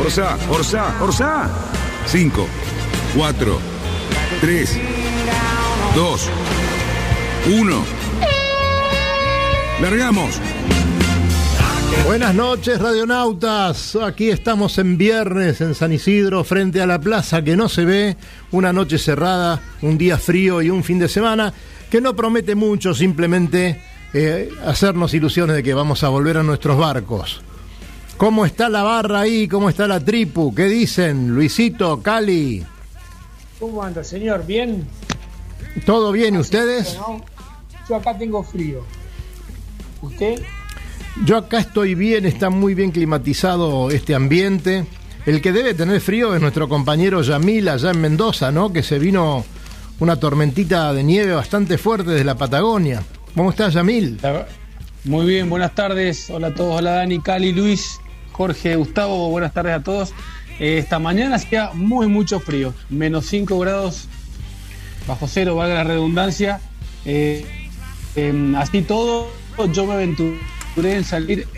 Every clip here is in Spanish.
Orsa, Orsa, Orsa. 5, 4, 3, 2, 1. Largamos. Buenas noches, radionautas. Aquí estamos en viernes en San Isidro, frente a la plaza que no se ve. Una noche cerrada, un día frío y un fin de semana que no promete mucho, simplemente eh, hacernos ilusiones de que vamos a volver a nuestros barcos. ¿Cómo está la barra ahí? ¿Cómo está la tripu? ¿Qué dicen? Luisito, Cali. ¿Cómo anda, señor? ¿Bien? ¿Todo bien? ¿Y ustedes? ¿No? Yo acá tengo frío. ¿Usted? Yo acá estoy bien, está muy bien climatizado este ambiente. El que debe tener frío es nuestro compañero Yamil allá en Mendoza, ¿no? Que se vino una tormentita de nieve bastante fuerte desde la Patagonia. ¿Cómo estás, Yamil? Muy bien, buenas tardes. Hola a todos. Hola Dani, Cali, Luis, Jorge, Gustavo. Buenas tardes a todos. Eh, esta mañana hacía muy, mucho frío. Menos 5 grados bajo cero, valga la redundancia. Eh, em, así todo, yo me aventuré en salir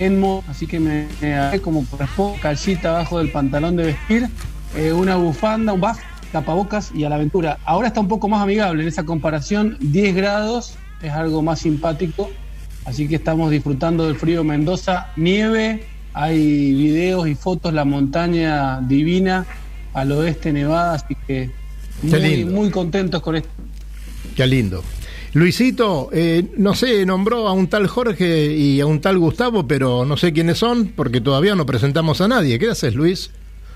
en modo, así que me, me como corresponde, calcita abajo del pantalón de vestir, eh, una bufanda, un buff, tapabocas y a la aventura. Ahora está un poco más amigable en esa comparación, 10 grados es algo más simpático, así que estamos disfrutando del frío Mendoza, nieve, hay videos y fotos, la montaña divina al oeste nevada, así que muy, muy contentos con esto. Qué lindo. Luisito, eh, no sé, nombró a un tal Jorge y a un tal Gustavo, pero no sé quiénes son porque todavía no presentamos a nadie. ¿Qué haces, Luis?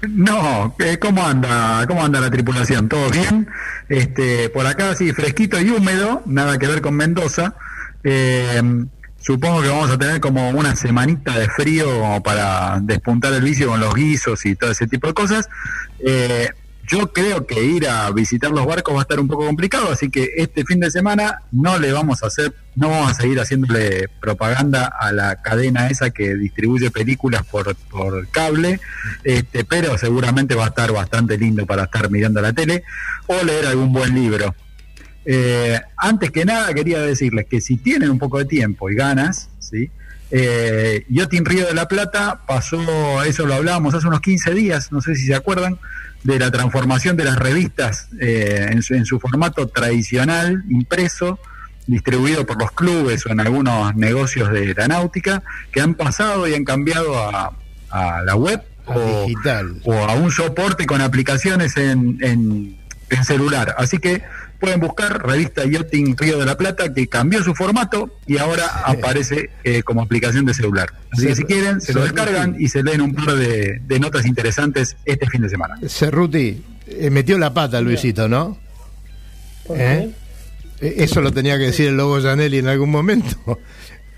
No, eh, ¿cómo anda? ¿Cómo anda la tripulación? ¿Todo bien? Este, por acá sí, fresquito y húmedo, nada que ver con Mendoza. Eh, supongo que vamos a tener como una semanita de frío para despuntar el vicio con los guisos y todo ese tipo de cosas. Eh, yo creo que ir a visitar los barcos va a estar un poco complicado, así que este fin de semana no le vamos a hacer, no vamos a seguir haciéndole propaganda a la cadena esa que distribuye películas por, por cable, este, pero seguramente va a estar bastante lindo para estar mirando la tele o leer algún buen libro. Eh, antes que nada quería decirles que si tienen un poco de tiempo y ganas, ¿sí? Eh, Yotin Río de la Plata pasó, eso lo hablábamos hace unos 15 días, no sé si se acuerdan, de la transformación de las revistas eh, en, su, en su formato tradicional, impreso, distribuido por los clubes o en algunos negocios de la náutica, que han pasado y han cambiado a, a la web A o, digital. o a un soporte con aplicaciones en, en- en celular. Así que pueden buscar revista Yachting Río de la Plata, que cambió su formato y ahora aparece eh, como aplicación de celular. Así que si quieren, se lo descargan y se leen un par de, de notas interesantes este fin de semana. Cerruti, eh, metió la pata, Luisito, ¿no? ¿Por ¿Eh? Eh, Eso lo tenía que decir el Lobo Janelli en algún momento.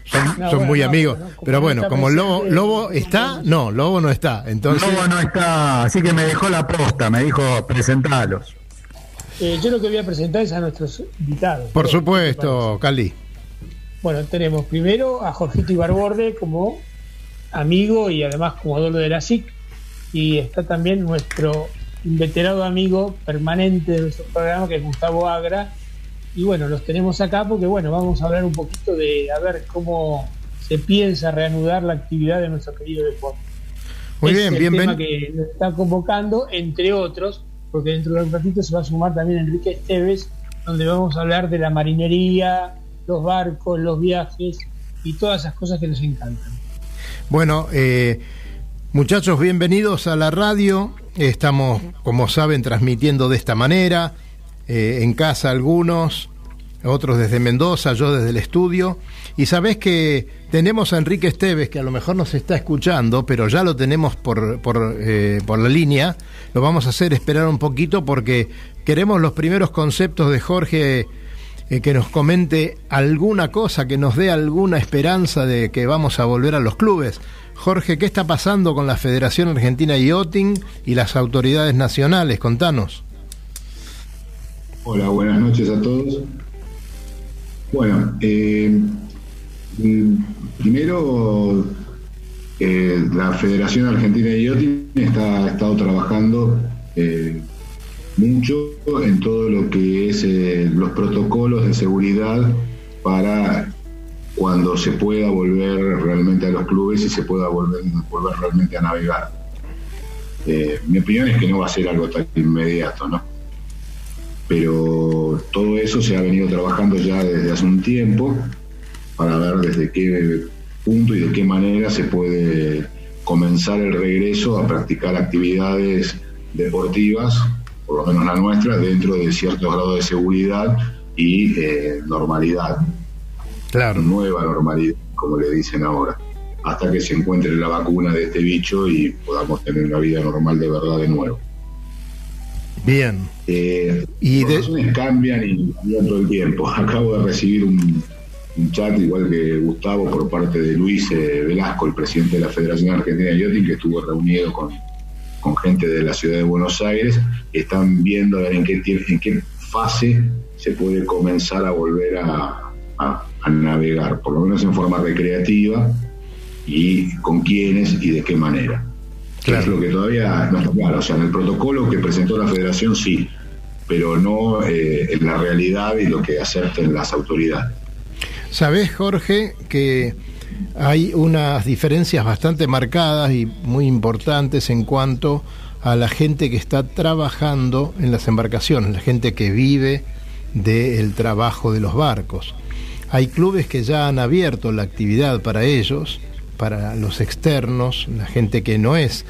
Son, No, son bueno, muy no, amigos. no, Pero no bueno, como Lobo, Lobo está, no, Lobo no está. Entonces, Lobo no está, así que me dejó la posta, me dijo presentalos. Eh, yo lo que voy a presentar es a nuestros invitados. por supuesto, Cali. Bueno, tenemos primero a Jorgito Ibarborde como amigo y además como dueño de la SIC. Y está también nuestro inveterado amigo permanente de nuestro programa, que es Gustavo Agra. Y bueno, los tenemos acá porque, bueno, vamos a hablar un poquito de a ver cómo se piensa reanudar la actividad de nuestro querido deporte. Muy bien, es el tema bienvenido. que nos está convocando, entre otros, porque dentro de un ratito se va a sumar también Enrique Esteves, donde vamos a hablar de la marinería, los barcos, los viajes y todas esas cosas que nos encantan. Bueno, eh, muchachos, bienvenidos a la radio. Estamos, como saben, transmitiendo de esta manera, eh, en casa algunos, otros desde Mendoza, yo desde el estudio. Y sabés que tenemos a Enrique Esteves, que a lo mejor nos está escuchando, pero ya lo tenemos por, por, eh, por la línea. Lo vamos a hacer esperar un poquito porque queremos los primeros conceptos de Jorge eh, que nos comente alguna cosa, que nos dé alguna esperanza de que vamos a volver a los clubes. Jorge, ¿qué está pasando con la Federación Argentina de Yachting y las autoridades nacionales? Contanos. Hola, buenas noches a todos. Bueno, eh, primero, eh, la Federación Argentina de Yachting está, estado trabajando eh, mucho en todo lo que es los protocolos de seguridad para cuando se pueda volver realmente a los clubes y se pueda volver, volver realmente a navegar. mi opinión es que no va a ser algo tan inmediato, ¿no? pero todo eso se ha venido trabajando ya desde hace un tiempo para ver desde qué punto y de qué manera se puede comenzar el regreso a practicar actividades deportivas, por lo menos la nuestra, dentro de ciertos grados de seguridad y eh, normalidad. Claro. Nueva normalidad, como le dicen ahora, hasta que se encuentre la vacuna de este bicho y podamos tener una vida normal de verdad de nuevo. Bien. Eh, y las de... cambian y cambian todo el tiempo. Acabo de recibir un, chat, igual que Gustavo, por parte de Luis eh, Velasco, el presidente de la Federación Argentina de Yachting, que estuvo reunido con, con gente de la ciudad de Buenos Aires. Están viendo en qué, en qué fase se puede comenzar a volver a, a navegar, por lo menos en forma recreativa, y con quiénes y de qué manera. Claro. Es lo que todavía no está claro. O sea, en el protocolo que presentó la federación sí, pero no eh, en la realidad y lo que acepten las autoridades. Sabés, Jorge, que hay unas diferencias bastante marcadas y muy importantes en cuanto a la gente que está trabajando en las embarcaciones, la gente que vive del trabajo de los barcos. Hay clubes que ya han abierto la actividad para ellos, para los externos, la gente que no es,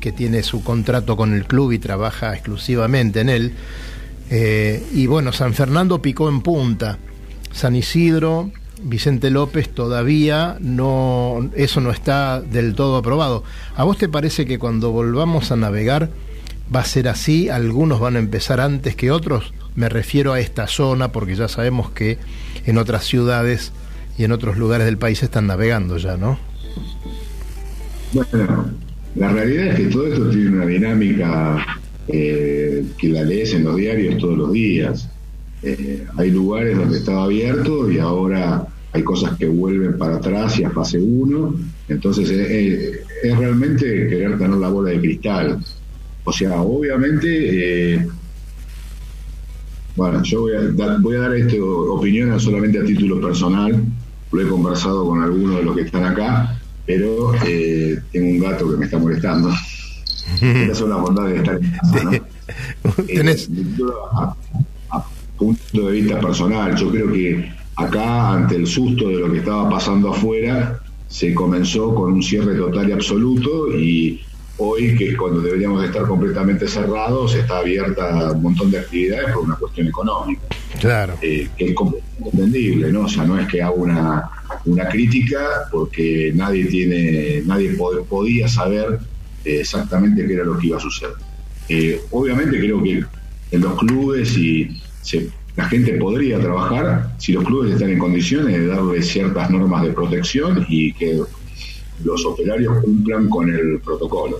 que tiene su contrato con el club y trabaja exclusivamente en él. Eh, y bueno, San Fernando picó en punta. San Isidro, Vicente López todavía no, eso no está del todo aprobado. ¿A vos te parece que cuando volvamos a navegar va a ser así? ¿Algunos van a empezar antes que otros? Me refiero a esta zona porque ya sabemos que en otras ciudades y en otros lugares del país están navegando ya, ¿no? Bueno, la realidad es que todo esto tiene una dinámica eh, que la lees en los diarios todos los días. Eh, hay lugares donde estaba abierto y ahora hay cosas que vuelven para atrás y a fase 1. Entonces eh, es realmente querer tener la bola de cristal. O sea, obviamente, bueno, yo voy a, dar, voy a dar esta opinión solamente a título personal. Lo he conversado con algunos de los que están acá pero eh, tengo un gato que me está molestando. Esa es una bondad de estar en casa, ¿no? ¿Tenés? Eh, a, punto de vista personal, yo creo que acá, ante el susto de lo que estaba pasando afuera, se comenzó con un cierre total y absoluto y hoy, que es cuando deberíamos estar completamente cerrados, está abierta un montón de actividades por una cuestión económica. Claro. Eh, que es entendible, ¿no? O sea, no es que haga una una crítica porque nadie tiene, nadie podía saber eh, exactamente qué era lo que iba a suceder. Eh, obviamente creo que en los clubes y la gente podría trabajar si los clubes están en condiciones de darle ciertas normas de protección y que los operarios cumplan con el protocolo,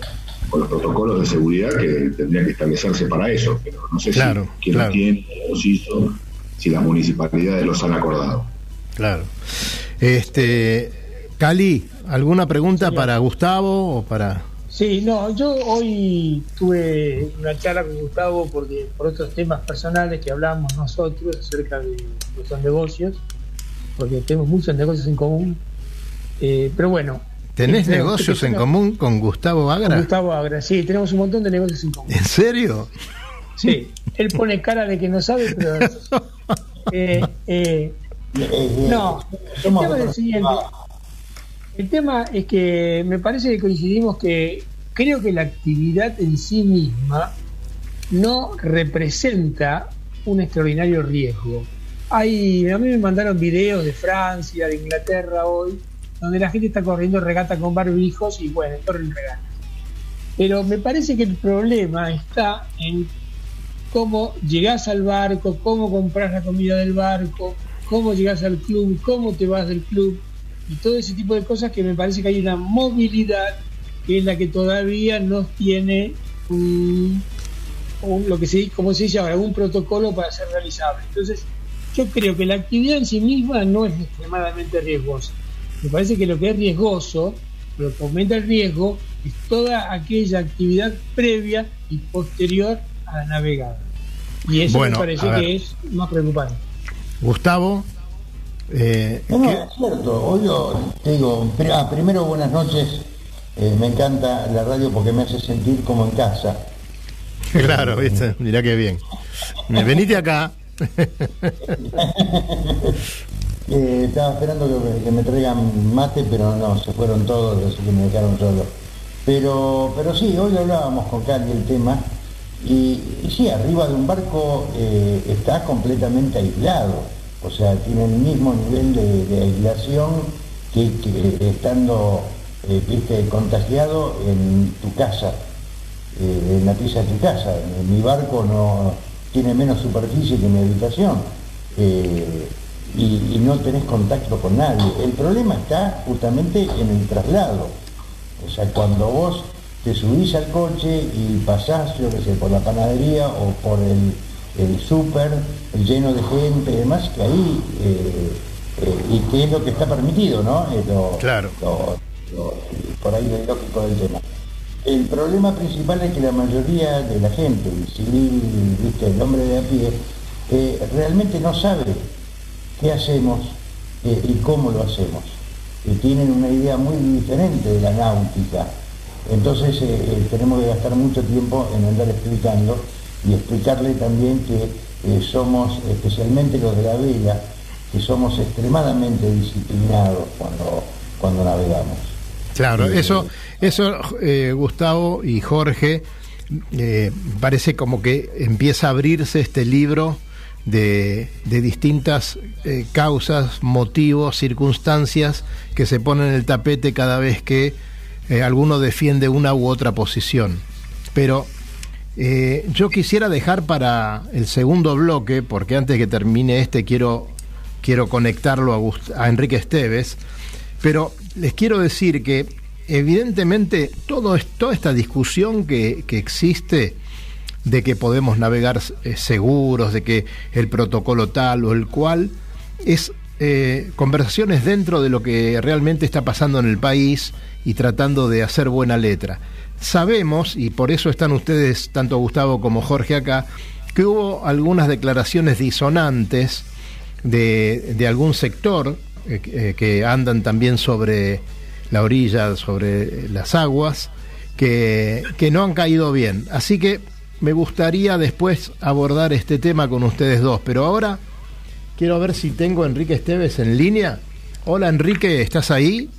con los protocolos de seguridad que tendrían que establecerse para eso, pero no sé si quién los tiene, los hizo, si las municipalidades los han acordado. Claro. Este, Cali, ¿alguna pregunta para Gustavo o para...? Sí, no, yo hoy tuve una charla con Gustavo porque por otros temas personales que hablamos nosotros acerca de los negocios, porque tenemos muchos negocios en común. Eh, pero bueno. ¿Tenés negocios en común con Gustavo Agra? Gustavo Agra, sí, tenemos un montón de negocios en común. ¿En serio? Sí, él pone cara de que no sabe, pero... Eh, eh, no, el tema es el siguiente. El tema es que me parece que coincidimos que creo que la actividad en sí misma no representa un extraordinario riesgo. hay, a mí me mandaron videos de Francia, de Inglaterra hoy, donde la gente está corriendo regata con barbijos y bueno, corren regatas. Pero me parece que el problema está en cómo llegás al barco, cómo compras la comida del barco, cómo llegás al club, cómo te vas del club y todo ese tipo de cosas que me parece que hay una movilidad que es la que todavía no tiene un, lo que se como se dice ahora, un protocolo para ser realizable. Entonces, yo creo que la actividad en sí misma no es extremadamente riesgosa. Me parece que lo que es riesgoso, lo que aumenta el riesgo, es toda aquella actividad previa y posterior a la navegada. Y eso me parece que es más preocupante. Gustavo. Eh, no, es cierto. Hoy yo te digo, ah, primero buenas noches. Eh, me encanta la radio porque me hace sentir como en casa. Claro, viste, mirá qué bien. Venite acá. Eh, estaba esperando que, me traigan mate, pero no, se fueron todos, así que me dejaron solo. Pero, pero sí, hoy hablábamos con Cali el tema, y, sí, arriba de un barco eh, está completamente aislado, o sea, tiene el mismo nivel de, aislación que, estando eh, contagiado en tu casa, en la pieza de tu casa. En mi barco no tiene menos superficie que mi habitación eh, y, no tenés contacto con nadie. El problema está justamente en el traslado. O sea, cuando vos te subís al coche y pasás, yo qué sé, por la panadería o por el, el súper lleno de gente y demás, que ahí, eh, eh, y que es lo que está permitido, ¿no? claro. Por ahí lo lógico del tema. El problema principal es que la mayoría de la gente, el civil, ¿viste? el hombre de a pie, eh, realmente no sabe qué hacemos eh, y cómo lo hacemos. Y tienen una idea muy diferente de la náutica. Entonces eh, tenemos que gastar mucho tiempo en andar explicando y explicarle también que somos, especialmente los de la vela, que somos extremadamente disciplinados cuando, cuando navegamos. Claro, eso, eso eh, Gustavo y Jorge, eh, parece como que empieza a abrirse este libro de, distintas eh, causas, motivos, circunstancias que se ponen en el tapete cada vez que alguno defiende una u otra posición. Pero yo quisiera dejar para el segundo bloque, porque antes que termine este quiero, quiero conectarlo a, a Enrique Esteves, pero les quiero decir que evidentemente todo toda esta discusión que, existe de que podemos navegar eh, seguros, de que el protocolo tal o el cual, es eh, conversaciones dentro de lo que realmente está pasando en el país y tratando de hacer buena letra. Sabemos, y por eso están ustedes, tanto Gustavo como Jorge acá, que hubo algunas declaraciones disonantes de, de algún sector eh, que andan también sobre la orilla, sobre las aguas, que, no han caído bien. Así que me gustaría después abordar este tema con ustedes dos, pero ahora quiero ver si tengo a Enrique Esteves en línea. Hola Enrique, ¿estás ahí?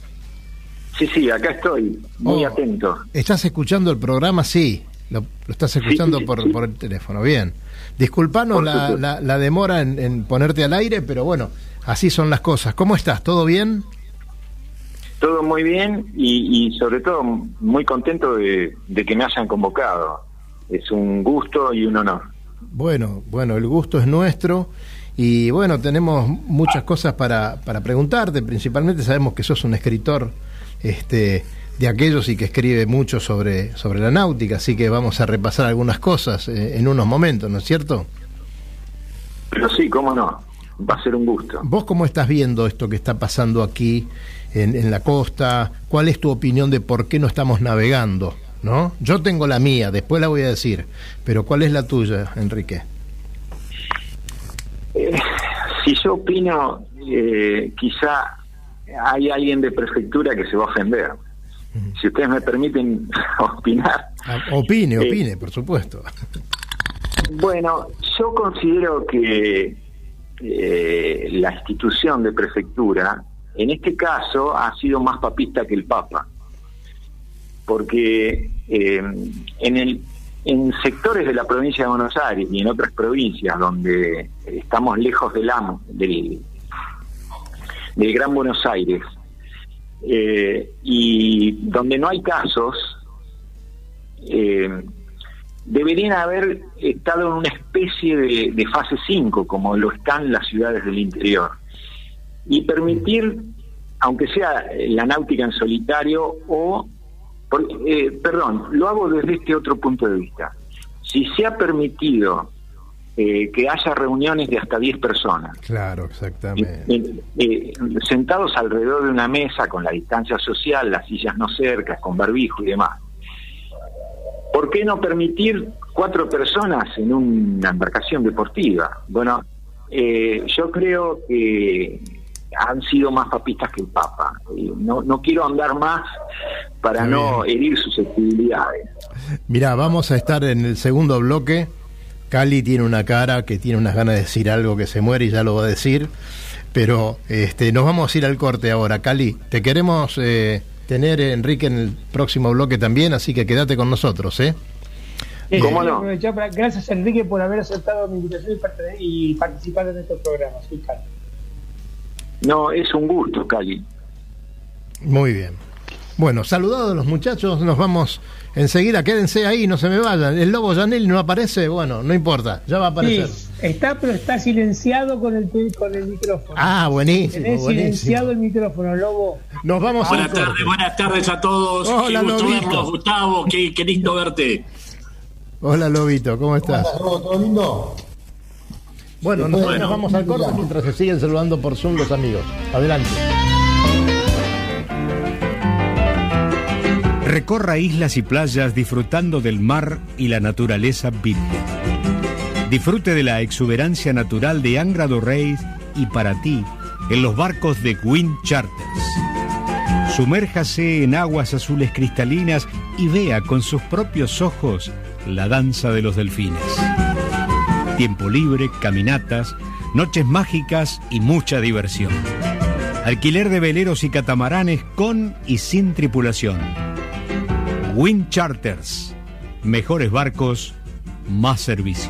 Sí, sí, acá estoy, muy oh, atento. ¿Estás escuchando el programa? Sí, lo, estás escuchando por, por, el teléfono, bien. Disculpanos la, la, demora en, en ponerte al aire, pero bueno, así son las cosas. ¿Cómo estás? ¿Todo bien? Todo muy bien y, sobre todo muy contento de, que me hayan convocado. Es un gusto y un honor. Bueno, bueno, el gusto es nuestro y bueno, tenemos muchas cosas para, para preguntarte. Principalmente sabemos que sos un escritor este, de aquellos y que escribe mucho sobre, sobre la náutica, así que vamos a repasar algunas cosas eh, en unos momentos, ¿no es cierto? Pero sí, cómo no, va a ser un gusto. ¿Vos cómo estás viendo esto que está pasando aquí en, la costa? ¿Cuál es tu opinión de por qué no estamos navegando? ¿no? Yo tengo la mía, después la voy a decir, pero ¿cuál es la tuya, Enrique? Eh, si yo opino, eh, quizá hay alguien de prefectura que se va a ofender. Si ustedes me permiten opinar. Ah, opine, eh, opine, por supuesto. Bueno, yo considero que la institución de prefectura en este caso ha sido más papista que el Papa, porque eh, en, el, en sectores de la provincia de Buenos Aires y en otras provincias donde estamos lejos del amo, del, del Gran Buenos Aires, eh, y donde no hay casos, eh, deberían haber estado en una especie de, de fase 5, como lo están las ciudades del interior, y permitir, aunque sea la náutica en solitario o eh, perdón, lo hago desde este otro punto de vista. Si se ha permitido eh, que haya reuniones de hasta 10 personas. Claro, exactamente. Eh, sentados alrededor de una mesa con la distancia social, las sillas no cercas, con barbijo y demás. ¿Por qué no permitir cuatro personas en una embarcación deportiva? Bueno, yo creo que han sido más papistas que el Papa. No, no quiero andar más para no herir susceptibilidades. Mira, vamos a estar en el segundo bloque. Cali tiene una cara que tiene unas ganas de decir algo que se muere y ya lo va a decir. Pero este, nos vamos a ir al corte ahora. Cali, te queremos eh, tener, Enrique, en el próximo bloque también, así que quédate con nosotros, ¿eh? eh ¿Cómo no? Gracias, Enrique, por haber aceptado mi invitación y participar en programa. Soy Cali. No, es un gusto, Cali. Muy bien. Bueno, saludados los muchachos, nos vamos enseguida, quédense ahí, no se me vayan. El lobo Janel no aparece, bueno, no importa, ya va a aparecer. Está, pero está silenciado con el, con el micrófono. Ah, buenísimo. Tenés silenciado el micrófono, lobo. Nos vamos Buenas tardes, buenas tardes a todos. Hola, qué gusto verlos, Gustavo, qué, lindo verte. Hola, Lobito, ¿cómo estás? Hola, ¿todo lindo? Bueno, nos, vamos al corte mientras se siguen saludando por Zoom los amigos. Adelante. Recorra islas y playas disfrutando del mar y la naturaleza virgen. Disfrute de la exuberancia natural de Angra do Reis y para ti en los barcos de Wind Charters. Sumérjase en aguas azules cristalinas y vea con sus propios ojos la danza de los delfines tiempo libre, caminatas, noches mágicas y mucha diversión. Alquiler de veleros y catamaranes con y sin tripulación. Wind Charters. Mejores barcos, más servicio.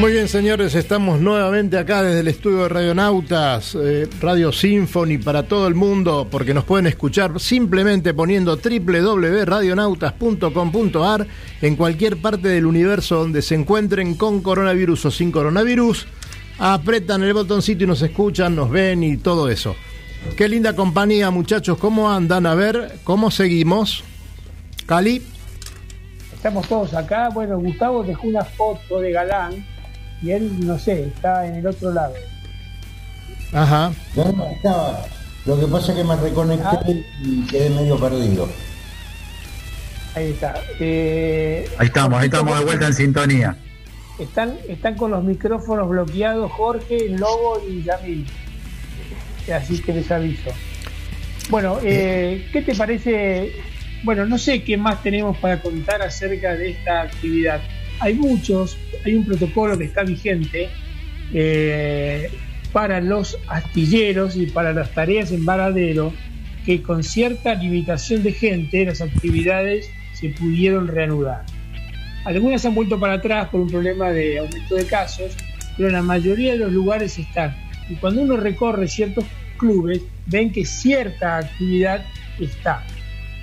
Muy bien, señores, estamos nuevamente acá desde el estudio de Radionautas, eh, Radio Symphony para todo el mundo, porque nos pueden escuchar simplemente poniendo www.radionautas.com.ar en cualquier parte del universo donde se encuentren con coronavirus o sin coronavirus. Apretan el botoncito y nos escuchan, nos ven y todo eso. Qué linda compañía, muchachos. ¿Cómo andan? A ver, ¿cómo seguimos? Cali. Estamos todos acá. Bueno, Gustavo dejó una foto de Galán y él, no sé, está en el otro lado. Ajá. estaba. Lo que pasa es que me reconecté ah. y quedé medio perdido. Ahí está. Eh, ahí estamos, ahí estamos de vuelta en sintonía. Están, están con los micrófonos bloqueados Jorge, Lobo y Yamil. Así que les aviso. Bueno, eh, ¿qué te parece? Bueno, no sé qué más tenemos para contar acerca de esta actividad hay muchos, hay un protocolo que está vigente eh, para los astilleros y para las tareas en varadero que con cierta limitación de gente las actividades se pudieron reanudar. Algunas han vuelto para atrás por un problema de aumento de casos, pero la mayoría de los lugares están. Y cuando uno recorre ciertos clubes, ven que cierta actividad está.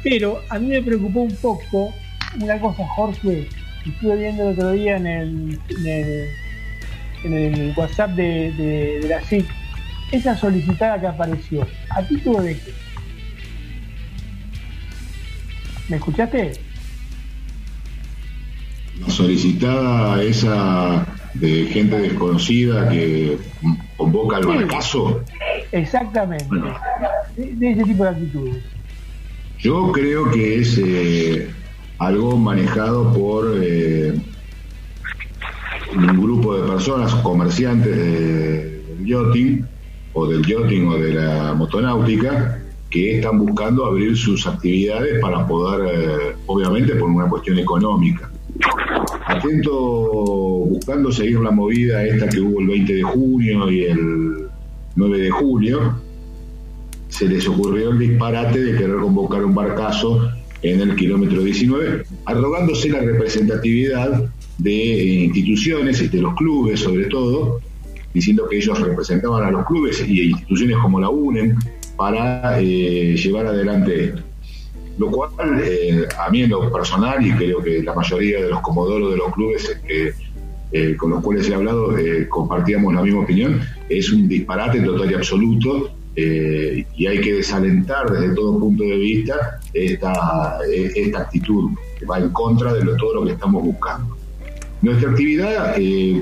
Pero a mí me preocupó un poco una cosa, Jorge, estuve viendo el otro día en el, en el, en el WhatsApp de, de, de la CIC, esa solicitada que apareció, ¿a título de qué? ¿Me escuchaste? solicitada esa de gente desconocida que convoca al Sí. barcazo. Exactamente. Bueno. De, de ese tipo de actitudes. Yo creo que es eh, algo manejado por eh, un grupo de personas, comerciantes de- del yachting, o del yachting o de la motonáutica, que están buscando abrir sus actividades para poder, eh, obviamente por una cuestión económica. Atento, buscando seguir la movida esta que hubo el 20 de junio y el 9 de julio, se les ocurrió el disparate de querer convocar un barcazo en el kilómetro 19, arrogándose la representatividad de eh, instituciones y de los clubes sobre todo, diciendo que ellos representaban a los clubes y instituciones como la UNEM para eh, llevar adelante esto. Lo cual, eh, a mí en lo personal, y creo que la mayoría de los comodoros de los clubes eh, con los cuales he hablado compartíamos la misma opinión, es un disparate total y absoluto eh, y hay que desalentar desde todo punto de vista esta, eh, esta actitud que va en contra de todo lo que estamos buscando. Nuestra actividad, eh,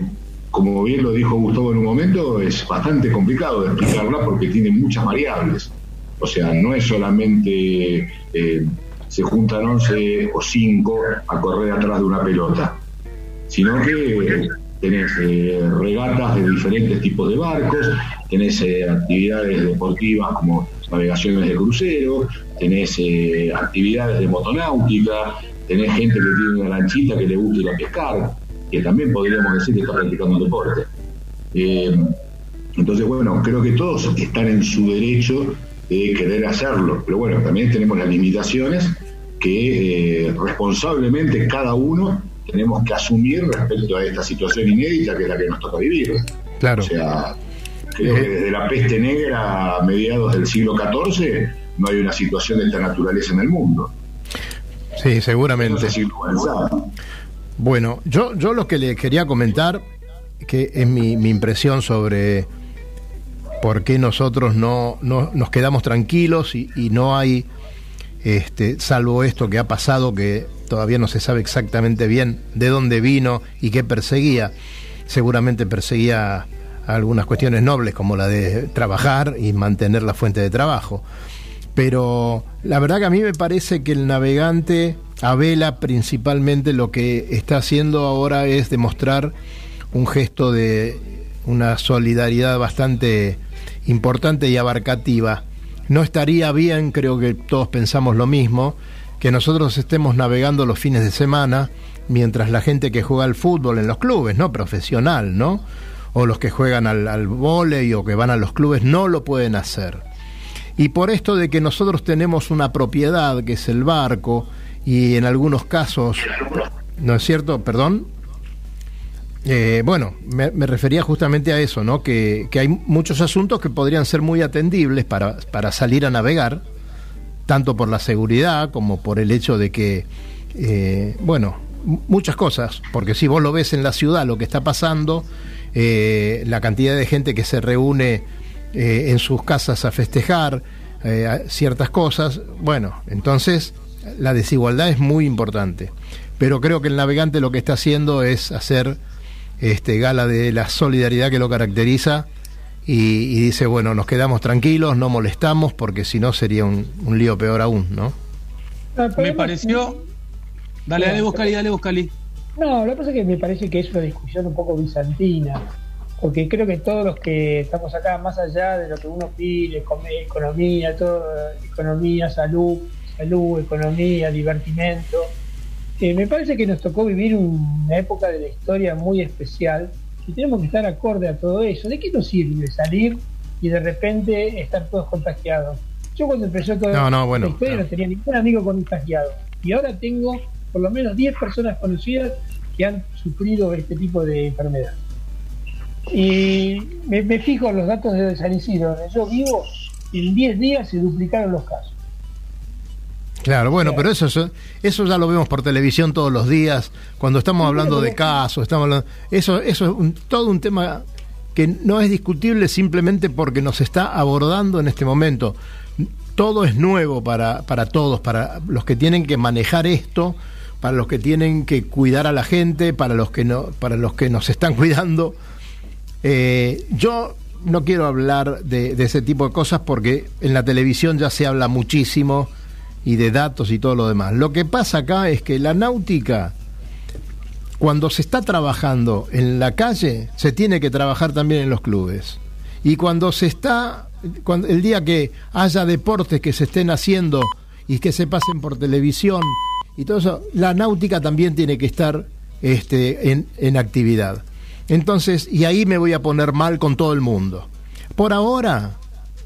como bien lo dijo Gustavo en un momento, es bastante complicado de explicarla porque tiene muchas variables. O sea, no es solamente eh, se juntan 11 o 5 a correr atrás de una pelota, sino que tenés regatas de diferentes tipos de barcos, tenés eh, actividades deportivas como navegaciones de crucero, tenés eh, actividades de motonáutica, tenés gente que tiene una lanchita que le gusta ir a pescar, que también podríamos decir que está practicando un deporte. Eh, entonces, bueno, creo que todos están en su derecho de querer hacerlo, pero bueno, también tenemos las limitaciones que eh, responsablemente cada uno tenemos que asumir respecto a esta situación inédita que es la que nos toca vivir. Claro. O sea, desde la peste negra a mediados del siglo XIV no hay una situación de esta naturaleza en el mundo. Sí, seguramente. Bueno, yo, yo lo que le quería comentar, que es mi, mi impresión sobre por qué nosotros no, no nos quedamos tranquilos y, y no hay, este, salvo esto que ha pasado, que todavía no se sabe exactamente bien de dónde vino y qué perseguía. Seguramente perseguía algunas cuestiones nobles como la de trabajar y mantener la fuente de trabajo. Pero la verdad que a mí me parece que el navegante a vela principalmente lo que está haciendo ahora es demostrar un gesto de una solidaridad bastante importante y abarcativa. No estaría bien, creo que todos pensamos lo mismo, que nosotros estemos navegando los fines de semana mientras la gente que juega al fútbol en los clubes, ¿no? Profesional, ¿no? O los que juegan al, al vóley o que van a los clubes no lo pueden hacer. Y por esto de que nosotros tenemos una propiedad que es el barco y en algunos casos, ¿no es cierto? Perdón. Eh, bueno, me, refería justamente a eso, ¿no? Que, que hay muchos asuntos que podrían ser muy atendibles para, para salir a navegar, tanto por la seguridad como por el hecho de que, eh, bueno, muchas cosas, porque si vos lo ves en la ciudad, lo que está pasando, eh, la cantidad de gente que se reúne eh, en sus casas a festejar eh, ciertas cosas, bueno, entonces la desigualdad es muy importante. Pero creo que el navegante lo que está haciendo es hacer este, gala de la solidaridad que lo caracteriza y, y dice, bueno, nos quedamos tranquilos, no molestamos, porque si no sería un, un lío peor aún, ¿no? Me pareció. Dale, dale, Buscali, dale, Buscali. No, lo que pasa es que me parece que es una discusión un poco bizantina, porque creo que todos los que estamos acá, más allá de lo que uno pide, economía, todo, economía, salud, salud, economía, divertimento, eh, me parece que nos tocó vivir una época de la historia muy especial y tenemos que estar acorde a todo eso. ¿De qué nos sirve salir y de repente estar todos contagiados? Yo cuando empezó toda No, no, bueno, la historia claro. no tenía ningún amigo contagiado y ahora tengo por lo menos 10 personas conocidas que han sufrido este tipo de enfermedad. Y me, me fijo en los datos de San Isidro, donde yo vivo, en 10 días se duplicaron los casos. Claro, bueno, pero eso, eso, eso ya lo vemos por televisión todos los días, cuando estamos hablando de casos, estamos hablando, eso, eso es un- todo un tema que no es discutible simplemente porque nos está abordando en este momento. Todo es nuevo para, para todos, para los que tienen que manejar esto, para los que tienen que cuidar a la gente, para los que no, para los que nos están cuidando. Eh, yo no quiero hablar de, de ese tipo de cosas porque en la televisión ya se habla muchísimo y de datos y todo lo demás. Lo que pasa acá es que la náutica, cuando se está trabajando en la calle, se tiene que trabajar también en los clubes. Y cuando se está, cuando, el día que haya deportes que se estén haciendo y que se pasen por televisión y todo eso, la náutica también tiene que estar este, en, en actividad. Entonces, y ahí me voy a poner mal con todo el mundo. Por ahora,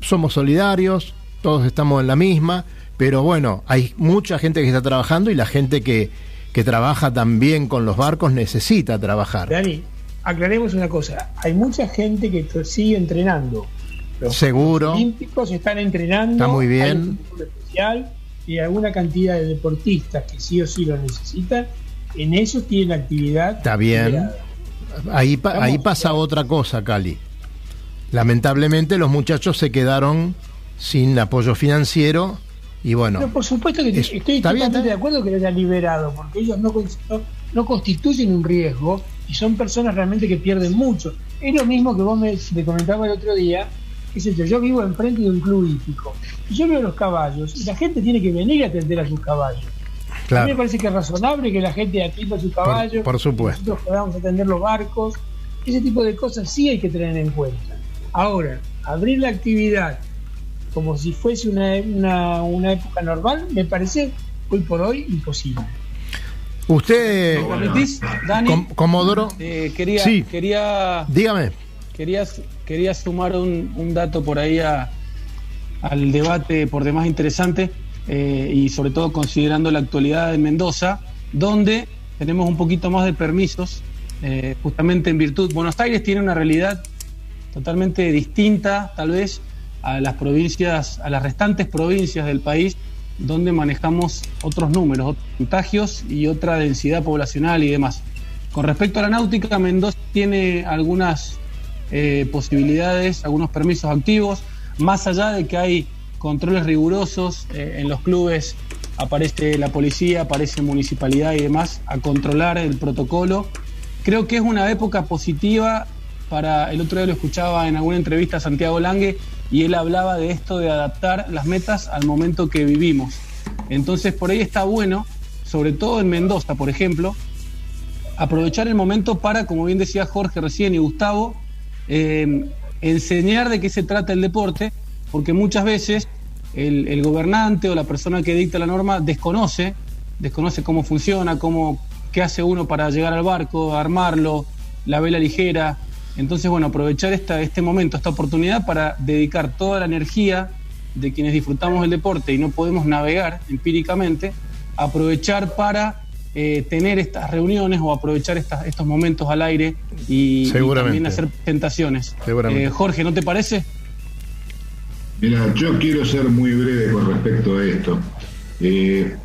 somos solidarios, todos estamos en la misma, pero bueno, hay mucha gente que está trabajando y la gente que, que trabaja también con los barcos necesita trabajar. Dani, aclaremos una cosa. Hay mucha gente que sigue entrenando. Los Seguro. olímpicos están entrenando. Está muy bien. hay un protocolo especial y alguna cantidad de deportistas que sí o sí lo necesitan. En eso tienen actividad. Está bien. liberada. Ahí, pa- ahí pasa otra cosa, Cali. Lamentablemente los muchachos se quedaron sin apoyo financiero y bueno, Pero por supuesto que Es- estoy totalmente de acuerdo que lo hayan liberado, porque ellos no, no, no constituyen un riesgo y son personas realmente que pierden mucho. Es lo mismo que vos me, me comentabas el otro día, qué sé yo, yo vivo enfrente de un club hípico y yo veo los caballos y la gente tiene que venir a atender a sus caballos. A mí me claro, parece que es razonable que la gente atienda a sus caballos, por supuesto. que nosotros podamos atender los barcos, ese tipo de cosas sí hay que tener en cuenta. Ahora, abrir la actividad como si fuese una, una, una época normal, me parece hoy por hoy imposible. usted, ¿Me permitís, Dani? Com- Comodoro, Eh, quería, Sí. quería, dígame. quería, quería sumar un, dato por ahí al debate por demás interesante eh, y sobre todo considerando la actualidad de Mendoza, donde tenemos un poquito más de permisos, eh, justamente en virtud. Buenos Aires tiene una realidad totalmente distinta, tal vez, a las provincias, a las restantes provincias del país, donde manejamos otros números, otros contagios y otra densidad poblacional y demás. Con respecto a la náutica, Mendoza tiene algunas eh, posibilidades, algunos permisos activos, más allá de que hay controles rigurosos eh, en los clubes, aparece la policía, aparece municipalidad y demás a controlar el protocolo. Creo que es una época positiva para, el otro día lo escuchaba en alguna entrevista a Santiago Lange y él hablaba de esto de adaptar las metas al momento que vivimos. Entonces por ahí está bueno, sobre todo en Mendoza, por ejemplo, aprovechar el momento para, como bien decía Jorge recién y Gustavo, eh, enseñar de qué se trata el deporte, porque muchas veces el, el gobernante o la persona que dicta la norma desconoce, desconoce cómo funciona, cómo, qué hace uno para llegar al barco, armarlo, la vela ligera. Entonces, bueno, aprovechar esta, este momento, esta oportunidad para dedicar toda la energía de quienes disfrutamos del deporte y no podemos navegar empíricamente, aprovechar para eh, tener estas reuniones o aprovechar estas- estos momentos al aire y, también hacer presentaciones. Seguramente. Eh, Jorge, ¿no te parece? Mira, yo quiero ser muy breve con respecto a esto. Eh,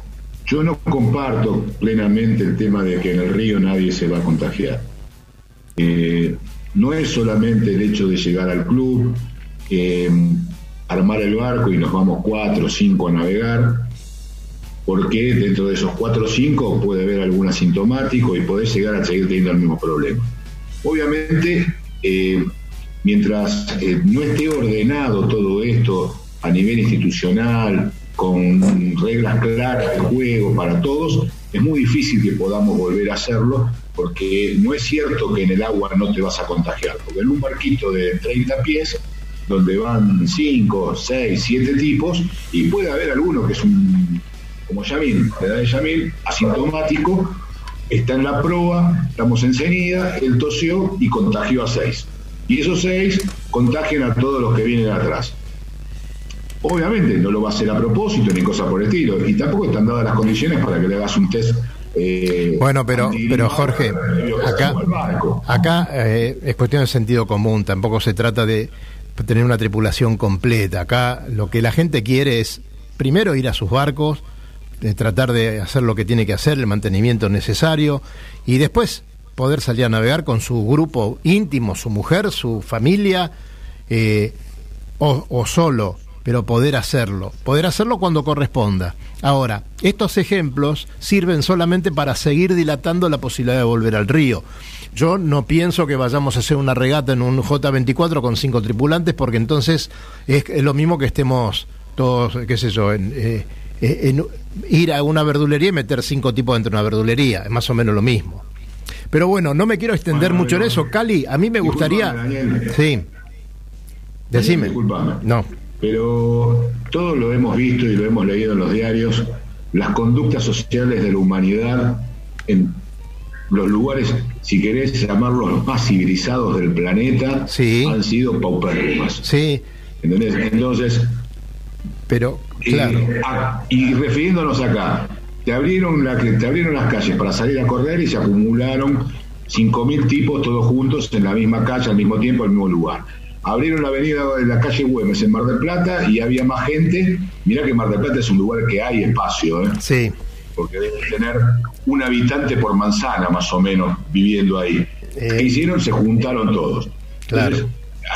yo no comparto plenamente el tema de que en el río nadie se va a contagiar. Eh, no es solamente el hecho de llegar al club, eh, armar el barco y nos vamos cuatro o cinco a navegar, porque dentro de esos cuatro o cinco puede haber algún asintomático y podés llegar a seguir teniendo el mismo problema. Obviamente, eh, mientras eh, no esté ordenado todo esto a nivel institucional, con reglas claras de juego para todos, es muy difícil que podamos volver a hacerlo, porque no es cierto que en el agua no te vas a contagiar, porque en un barquito de 30 pies, donde van 5, 6, 7 tipos, y puede haber alguno que es un, como Yamil, la edad de Yamil, asintomático, está en la proa, estamos en Cenida, él tosió y contagió a 6. Y esos 6 contagian a todos los que vienen atrás. Obviamente no lo va a hacer a propósito ni cosa por el estilo, y tampoco están dadas las condiciones para que le hagas un test. eh, Bueno, pero, pero Jorge, acá, acá eh, es cuestión de sentido común, tampoco se trata de tener una tripulación completa. Acá lo que la gente quiere es primero ir a sus barcos, tratar de hacer lo que tiene que hacer, el mantenimiento necesario, y después poder salir a navegar con su grupo íntimo, su mujer, su familia, eh, o, solo, pero poder hacerlo, poder hacerlo cuando corresponda. Ahora, estos ejemplos sirven solamente para seguir dilatando la posibilidad de volver al río. Yo no pienso que vayamos a hacer una regata en un J24 con cinco tripulantes, porque entonces es, es lo mismo que estemos todos, qué sé yo, en, eh, eh, en ir a una verdulería y meter cinco tipos dentro de una verdulería, es más o menos lo mismo. Pero bueno, no me quiero extender Bueno, mucho en eso. Cali, a mí me gustaría... Daniel. Sí. Decime. Disculpame. No. Pero todos lo hemos visto y lo hemos leído en los diarios, las conductas sociales de la humanidad en los lugares, si querés llamarlos los más civilizados del planeta, han sido paupérrimas. Sí. ¿Entendés? Entonces, Pero, eh, claro. a- y refiriéndonos acá, te abrieron, la, te abrieron las calles para salir a correr y se acumularon 5.000 tipos todos juntos en la misma calle al mismo tiempo, el mismo lugar. Abrieron la avenida de la calle Güemes en Mar del Plata y había más gente. Mirá que Mar del Plata es un lugar que hay espacio, ¿eh? Sí. porque debe tener un habitante por manzana más o menos viviendo ahí. ¿Qué hicieron? Se juntaron todos. Entonces,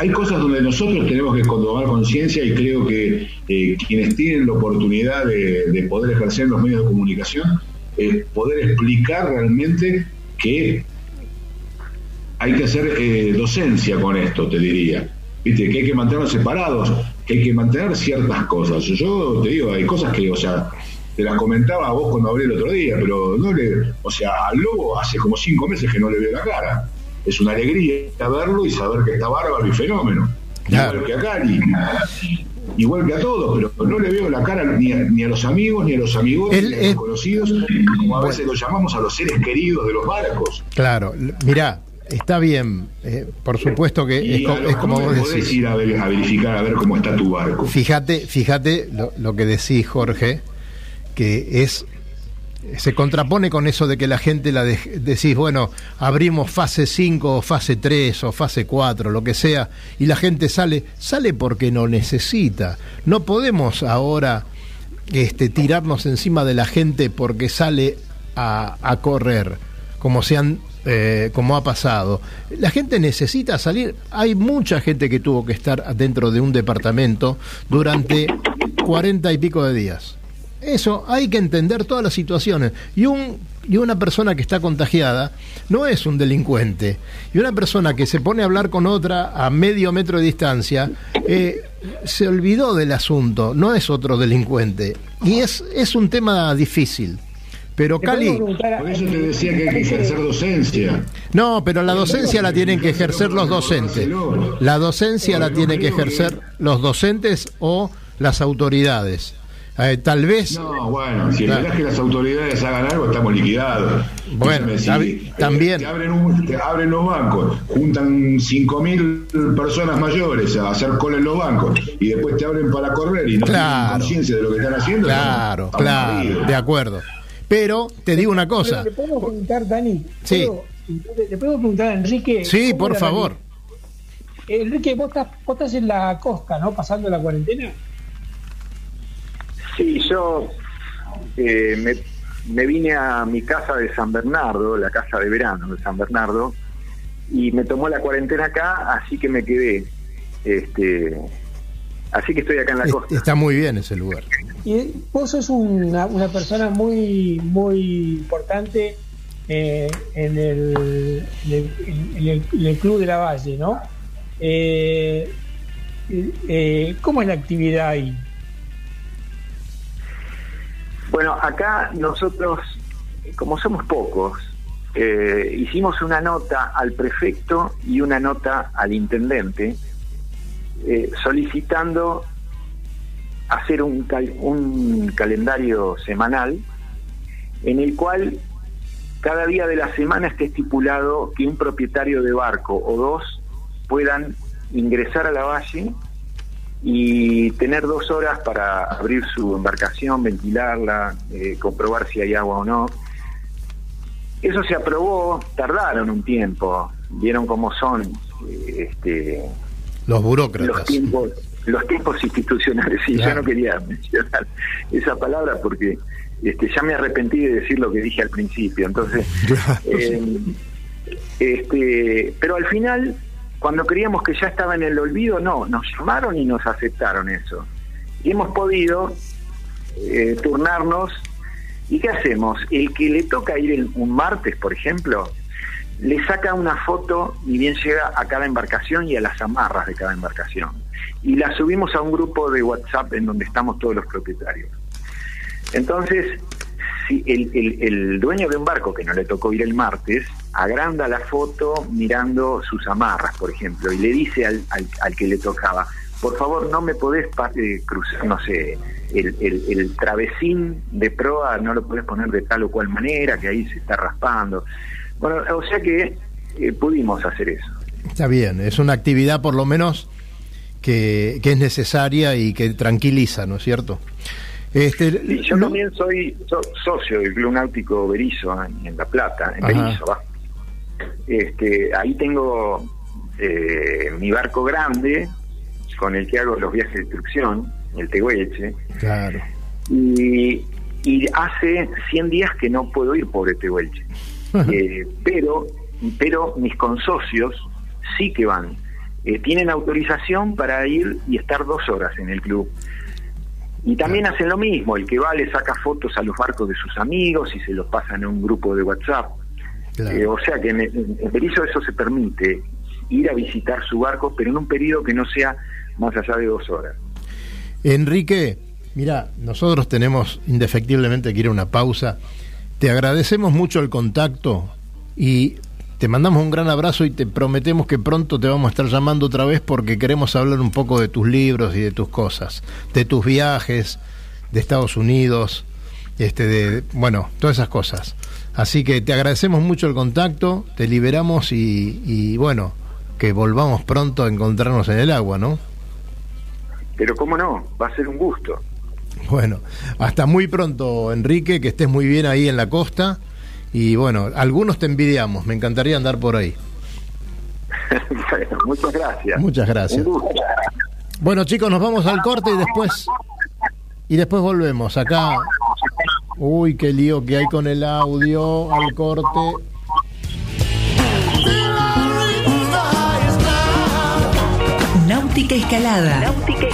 hay cosas donde nosotros tenemos que tomar conciencia y creo que eh, quienes tienen la oportunidad de, de poder ejercer los medios de comunicación, eh, poder explicar realmente que hay que hacer eh, docencia con esto, te diría. ¿Viste? Que hay que mantenernos separados, que hay que mantener ciertas cosas. Yo te digo, hay cosas que, o sea, te las comentaba a vos cuando hablé el otro día, pero no le, o sea, al lobo hace como cinco meses que no le veo la cara. Es una alegría verlo y saber que está bárbaro y fenómeno. Igual que a Cali, igual que a todos, pero no le veo la cara ni a, ni a los amigos, ni a los amigos, ni a los conocidos, como a veces lo llamamos a los seres queridos de los barcos. Claro, mirá, está bien, eh, por supuesto que es, co- como vos decís. ir a, ver- a verificar a ver cómo está tu barco. Fíjate, fíjate lo, lo que decís, Jorge, que es se contrapone con eso de que la gente la decís, bueno, abrimos fase 5 o fase 3 o fase 4, lo que sea, y la gente sale, sale porque no necesita. No podemos ahora este, tirarnos encima de la gente porque sale a, a correr, como se han eh, como ha pasado. La gente necesita salir. Hay mucha gente que tuvo que estar dentro de un departamento durante cuarenta y pico de días. Eso, hay que entender todas las situaciones. Y, un, y una persona que está contagiada no es un delincuente. Y una persona que se pone a hablar con otra a medio metro de distancia, eh, se olvidó del asunto, no es otro delincuente. Y es, es un tema difícil. Pero Cali... Por eso te decía que hay que ejercer docencia. No, pero la docencia la tienen que ejercer los docentes. La docencia la tienen que ejercer los docentes o las autoridades. Eh, tal vez. No, bueno, si Claro. esperás que las autoridades hagan algo, estamos liquidados. Bueno, si, eh, también. Te abren, un- te abren los bancos, juntan 5.000 personas mayores a hacer cola en los bancos y después te abren para correr y no Claro. tienen conciencia de lo que están haciendo. Claro, estamos claro, de acuerdo. Pero te digo una cosa. ¿Le podemos preguntar, Dani? Sí. ¿puedo- ¿Le podemos preguntar a Enrique? Sí, por favor. Enrique, vos estás, vos estás en la costa, ¿no? Pasando la cuarentena. Sí, yo eh, me, me vine a mi casa de San Bernardo, la casa de verano de San Bernardo, y me tomó la cuarentena acá, así que me quedé. Este, así que estoy acá en la costa. Está muy bien ese lugar. Y eh, vos sos una, una persona muy muy importante eh, en, el, en, el, en el- en el Club de la Valle, ¿no? Eh, eh, ¿Cómo es la actividad ahí? Bueno, acá nosotros, como somos pocos, eh, hicimos una nota al prefecto y una nota al intendente eh, solicitando hacer un, cal- un calendario semanal en el cual cada día de la semana esté estipulado que un propietario de barco o dos puedan ingresar a la valle y tener dos horas para abrir su embarcación, ventilarla, eh, comprobar si hay agua o no. Eso se aprobó, tardaron un tiempo, vieron cómo son eh, este, Los los burócratas. tiempos los tiempos institucionales. Sí, Claro. yo no quería mencionar esa palabra porque este, ya me arrepentí de decir lo que dije al principio. Entonces, eh, este, pero al final, cuando creíamos que ya estaba en el olvido, no, nos llamaron y nos aceptaron eso. Y hemos podido eh, turnarnos. ¿Y qué hacemos? El que le toca ir un martes, por ejemplo, le saca una foto y bien llega a cada embarcación y a las amarras de cada embarcación. Y la subimos a un grupo de WhatsApp en donde estamos todos los propietarios. Entonces, si el, dueño de un barco que no le tocó ir el martes, agranda la foto mirando sus amarras, por ejemplo, y le dice al, al, que le tocaba, por favor no me podés eh, cruzar, no sé, el, el, travesín de proa, no lo podés poner de tal o cual manera, que ahí se está raspando. Bueno, o sea que eh, pudimos hacer eso. Está bien, es una actividad por lo menos que, que es necesaria y que tranquiliza, ¿no es cierto? Este, yo también soy socio del Club Náutico Berizo en, La Plata, en Berizo. Este, ahí tengo eh, mi barco grande con el que hago los viajes de instrucción, el Tehuelche. Claro. Y, y hace 100 días que no puedo ir por el Tehuelche. Eh, pero, pero mis consocios sí que van. Eh, tienen autorización para ir y estar dos horas en el club. Y también hacen lo mismo, el que va le saca fotos a los barcos de sus amigos y se los pasan en un grupo de WhatsApp. Eh, o sea que en, en, eso se permite, ir a visitar su barco, pero en un periodo que no sea más allá de dos horas. Enrique, mira, nosotros tenemos indefectiblemente que ir a una pausa. Te agradecemos mucho el contacto y te mandamos un gran abrazo y te prometemos que pronto te vamos a estar llamando otra vez porque queremos hablar un poco de tus libros y de tus cosas, de tus viajes, de Estados Unidos, este de bueno, todas esas cosas. Así que te agradecemos mucho el contacto, te liberamos y, y bueno, que volvamos pronto a encontrarnos en el agua, ¿no? Pero cómo no, va a ser un gusto. Bueno, hasta muy pronto, Enrique, que estés muy bien ahí en la costa y bueno, algunos te envidiamos, me encantaría andar por ahí. muchas gracias. Muchas gracias. Bueno, chicos, nos vamos al corte y después y después volvemos acá. Uy, qué lío que hay con el audio al corte. Náutica Escalada. Náutica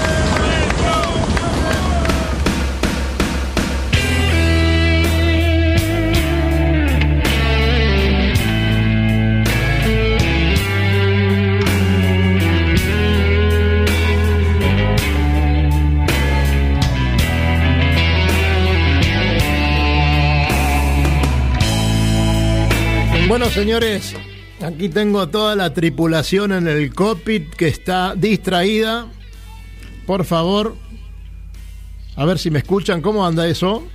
Bueno, señores, aquí tengo toda la tripulación en el cockpit que está distraída. Por favor, a ver si me escuchan. ¿Cómo anda eso?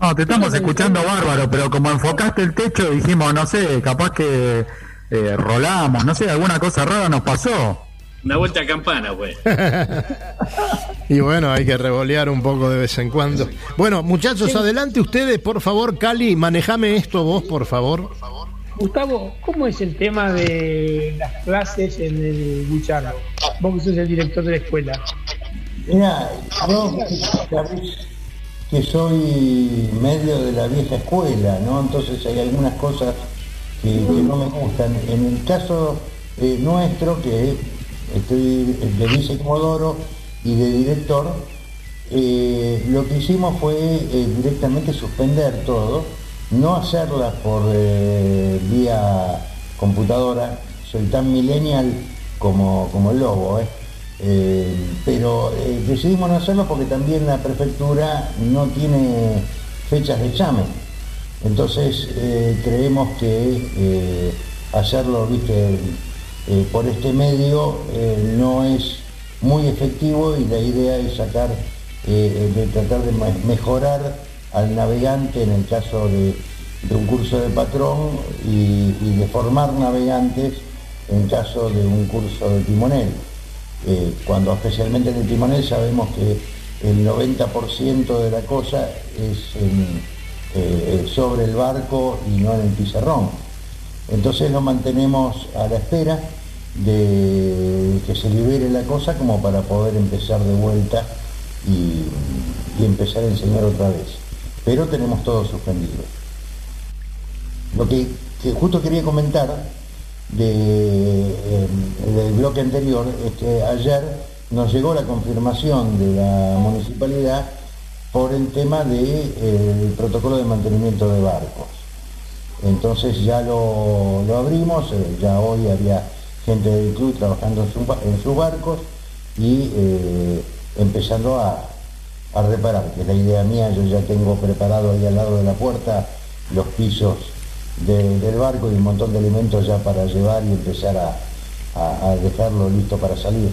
No, te estamos escuchando bárbaro, pero como enfocaste el techo, dijimos, no sé, capaz que eh, rolamos, no sé, alguna cosa rara nos pasó. Una vuelta a campana, pues. y bueno, hay que revolear un poco de vez en cuando. Bueno, muchachos, adelante ustedes, por favor, Cali, manejame esto vos, por favor. Gustavo, ¿cómo es el tema de las clases en el Buchardo? Vos que sos el director de la escuela. Mira, yo que soy medio de la vieja escuela, ¿no? Entonces hay algunas cosas que, no me gustan. En el caso eh, nuestro, que estoy de vicecomodoro y de director, eh, lo que hicimos fue eh, directamente suspender todo no hacerlas por eh, vía computadora, soy tan millennial como, como el lobo, ¿eh? Eh, pero decidimos no hacerlo porque también la prefectura no tiene fechas de examen. Entonces creemos que hacerlo ¿viste? por este medio no es muy efectivo y la idea es sacar, de tratar de mejorar al navegante en el caso de, un curso de patrón y, de formar navegantes en caso de un curso de timonel. Eh, cuando especialmente en el timonel sabemos que el 90% de la cosa es eh, sobre el barco y no en el pizarrón. Entonces lo mantenemos a la espera de que se libere la cosa como para poder empezar de vuelta y empezar a enseñar otra vez pero tenemos todo suspendido. Lo que, justo quería comentar de, del bloque anterior es que ayer nos llegó la confirmación de la municipalidad por el tema del protocolo de mantenimiento de barcos. Entonces ya lo, abrimos, eh, ya hoy había gente del club trabajando en, sus barcos y eh, empezando a, a reparar, que la idea mía, yo ya tengo preparado ahí al lado de la puerta los pisos del barco y un montón de elementos ya para llevar y empezar a, dejarlo listo para salir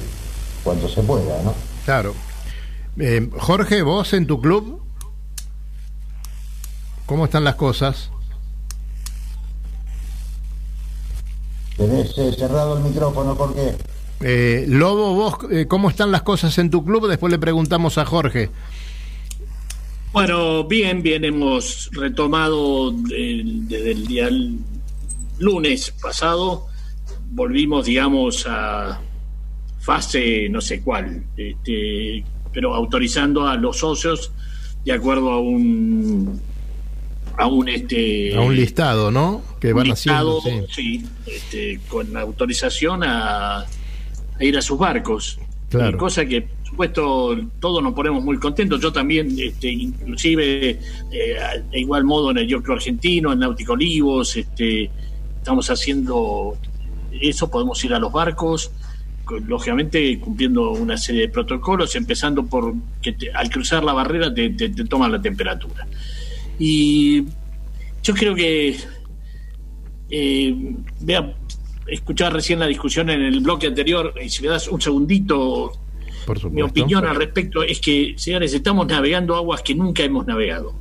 cuando se pueda, ¿no? Claro. Eh, Jorge, vos en tu club, ¿cómo están las cosas? Tenés eh, cerrado el micrófono, ¿por qué? Eh, Lobo, vos, eh, ¿cómo están las cosas en tu club? Después le preguntamos a Jorge. Bueno, bien, bien, hemos retomado desde el día lunes pasado, volvimos, digamos, a fase no sé cuál, este, pero autorizando a los socios de acuerdo a un a un este a un listado, ¿no? Que van haciendo, sí, este, con autorización a ir a sus barcos. cosa que, por supuesto, todos nos ponemos muy contentos. Yo también, este, inclusive, eh, de igual modo en el York argentino, en Náutico Olivos, este, estamos haciendo eso, podemos ir a los barcos, lógicamente cumpliendo una serie de protocolos, empezando por que al cruzar la barrera te, te, toman la temperatura. Y yo creo que, eh, vea, escuchaba recién la discusión en el bloque anterior, y si me das un segundito, mi opinión al respecto es que, señores, estamos navegando aguas que nunca hemos navegado.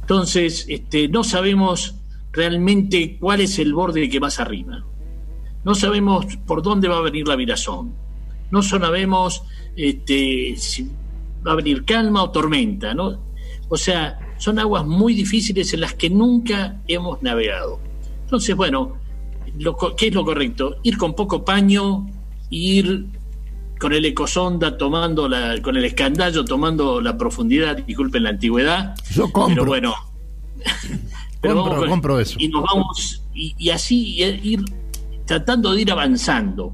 Entonces, este, no sabemos realmente cuál es el borde que más arriba. No sabemos por dónde va a venir la virazón. No sabemos este, si va a venir calma o tormenta, ¿no? O sea, son aguas muy difíciles en las que nunca hemos navegado. Entonces, bueno, ¿qué es lo correcto? Ir con poco paño, ir con el ecosonda tomando la, con el escandallo tomando la profundidad, disculpen la antigüedad. Yo compro. Pero bueno. pero compro, eso. Y nos vamos, y, así ir tratando de ir avanzando.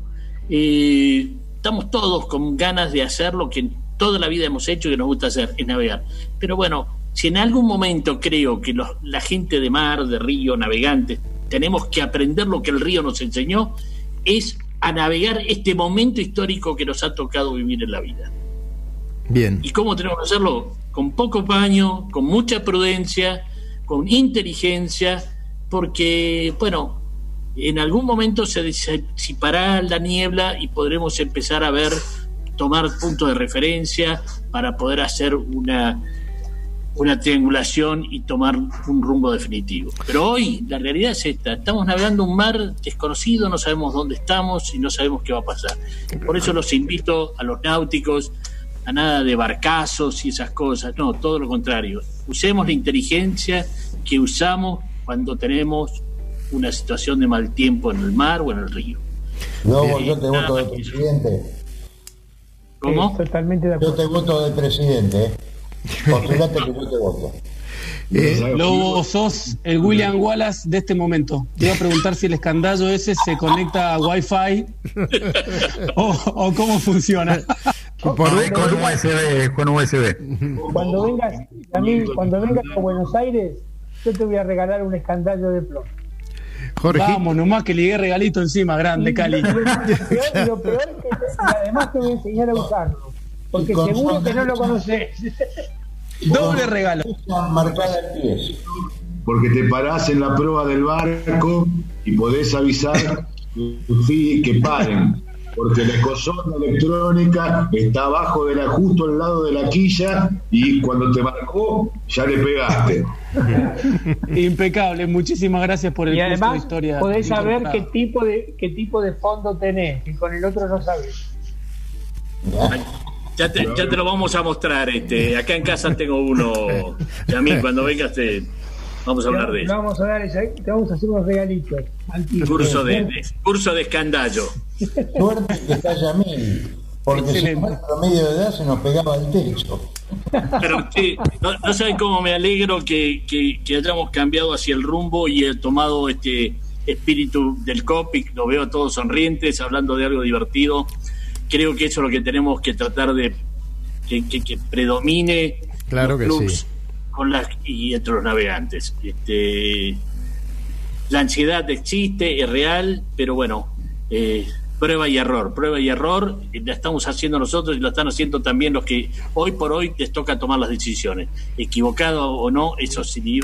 Eh, estamos todos con ganas de hacer lo que toda la vida hemos hecho y que nos gusta hacer, es navegar. Pero bueno, si en algún momento creo que la gente de mar, de río, navegantes, tenemos que aprender lo que el río nos enseñó, es a navegar este momento histórico que nos ha tocado vivir en la vida. Bien. ¿Y cómo tenemos que hacerlo? Con poco paño, con mucha prudencia, con inteligencia, porque, bueno, en algún momento se disipará la niebla y podremos empezar a ver, tomar puntos de referencia para poder hacer una una triangulación y tomar un rumbo definitivo. Pero hoy la realidad es esta, estamos navegando un mar desconocido, no sabemos dónde estamos y no sabemos qué va a pasar. Por eso los invito a los náuticos a nada de barcazos y esas cosas, no, todo lo contrario. Usemos la inteligencia que usamos cuando tenemos una situación de mal tiempo en el mar o en el río. No, yo te voto de presidente. ¿Cómo? Totalmente de acuerdo. Yo te voto de presidente. Postulate que yo te voto. Eh, Lobo, sos el William Wallace de este momento. Te iba a preguntar si el escandallo ese se conecta a Wi-Fi o, cómo funciona. con, USB, con USB. Cuando vengas, a cuando vengas a Buenos Aires, yo te voy a regalar un escandallo de plomo. Jorge. Vamos, nomás que le llegué regalito encima, grande, Cali. Y lo peor, es que además te voy a enseñar a usarlo. Porque seguro que no lo conoces. Doble regalo. Porque te parás en la prueba del barco y podés avisar que paren porque la ecozona electrónica está abajo de la, justo al lado de la quilla y cuando te marcó ya le pegaste. Impecable, muchísimas gracias por el y además, de historia. Podés saber qué tipo de qué tipo de fondo tenés, que con el otro no sabes. Ya te, ya te lo vamos a mostrar, este, acá en casa tengo uno, y a mí cuando vengas te, Vamos a hablar de eso. Vamos a dar te vamos a hacer unos regalitos. Curso de, curso de escandallo. Suerte que está Yamil, porque si no promedio de edad se nos pegaba el techo. Pero sí, no, saben cómo me alegro que, que, hayamos cambiado hacia el rumbo y he tomado este espíritu del COPIC, lo veo a todos sonrientes, hablando de algo divertido. Creo que eso es lo que tenemos que tratar de que, que predomine. Claro que sí con las y entre los navegantes. Este, la ansiedad existe, es real, pero bueno, eh, prueba y error, prueba y error, la estamos haciendo nosotros y lo están haciendo también los que hoy por hoy les toca tomar las decisiones. Equivocado o no, eso sí,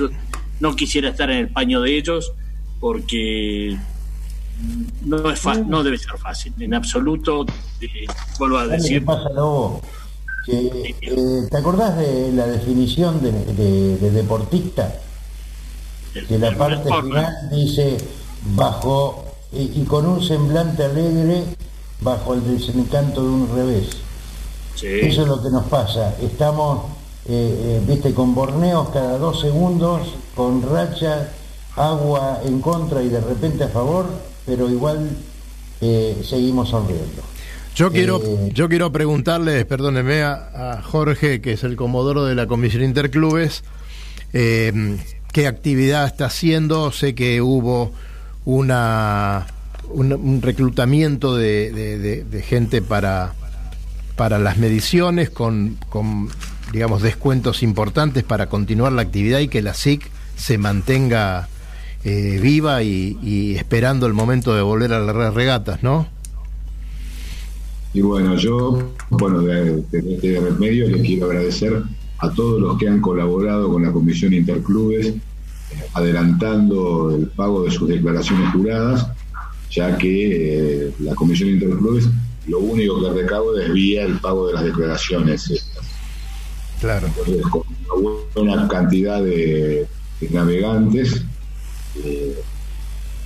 no quisiera estar en el paño de ellos porque no es no debe ser fácil, en absoluto, eh, vuelvo a decir. Eh, ¿Te acordás de la definición de, deportista? Que la parte final dice, bajo, y, con un semblante alegre, bajo el desencanto de un revés. Eso es lo que nos pasa. Estamos, eh, eh, viste, con borneos cada dos segundos, con racha, agua en contra y de repente a favor, pero igual seguimos sonriendo. Yo quiero, eh, yo quiero preguntarle, perdóneme, a, Jorge, que es el comodoro de la Comisión Interclubes, eh, qué actividad está haciendo. Sé que hubo una, un, reclutamiento de, gente para, para las mediciones con, con, digamos, descuentos importantes para continuar la actividad y que la SIC se mantenga eh, viva y, y esperando el momento de volver a las regatas, ¿no? Y bueno, yo, bueno, de, este medio les quiero agradecer a todos los que han colaborado con la Comisión Interclubes, eh, adelantando el pago de sus declaraciones juradas, ya que eh, la Comisión Interclubes lo único que recauda es vía el pago de las declaraciones. Claro. Entonces, con una buena cantidad de, navegantes, eh,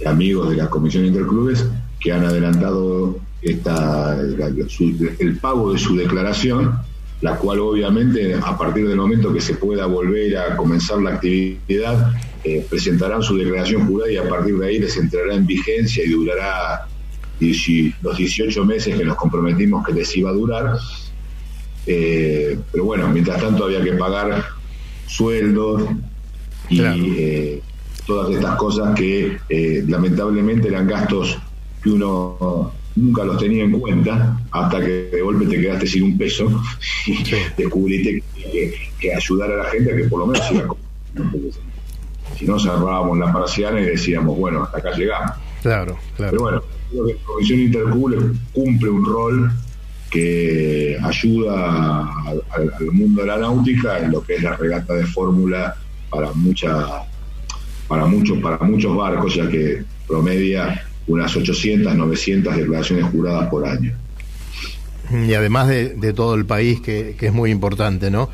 amigos de la Comisión Interclubes, que han adelantado esta, el pago de su declaración, la cual obviamente a partir del momento que se pueda volver a comenzar la actividad, eh, presentarán su declaración jurada y a partir de ahí les entrará en vigencia y durará los 18 meses que nos comprometimos que les iba a durar. Eh, pero bueno, mientras tanto había que pagar sueldos y eh, todas estas cosas que lamentablemente eran gastos que uno nunca los tenía en cuenta hasta que de golpe te quedaste sin un peso y descubriste que, ayudar a la gente a que por lo menos siga si no cerrábamos la parcial y decíamos bueno hasta acá llegamos claro claro. Pero bueno creo que la Comisión Intercule cumple un rol que ayuda al, mundo de la náutica en lo que es la regata de fórmula para mucha para muchos para muchos barcos ya que promedia unas 800, 900 declaraciones juradas por año. Y además de, todo el país, que, es muy importante, ¿no?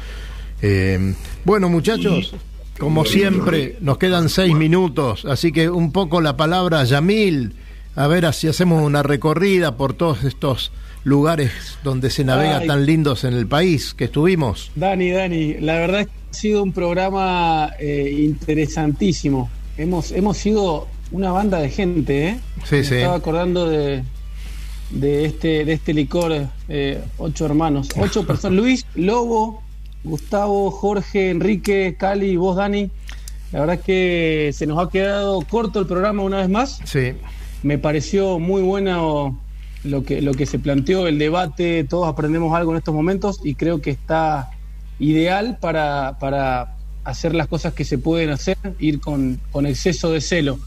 Eh, bueno, muchachos, como siempre, nos quedan seis minutos, así que un poco la palabra Yamil, a ver si hacemos una recorrida por todos estos lugares donde se navega tan lindos en el país que estuvimos. Dani, Dani, la verdad es que ha sido un programa eh, interesantísimo. Hemos, hemos sido una banda de gente, ¿eh? Sí, sí. Estaba acordando de, de este de este licor, eh, ocho hermanos, ocho personas. Luis, Lobo, Gustavo, Jorge, Enrique, Cali, vos, Dani. La verdad es que se nos ha quedado corto el programa una vez más. Sí. Me pareció muy bueno lo que, lo que se planteó, el debate, todos aprendemos algo en estos momentos y creo que está ideal para, para hacer las cosas que se pueden hacer, ir con, con exceso de celo.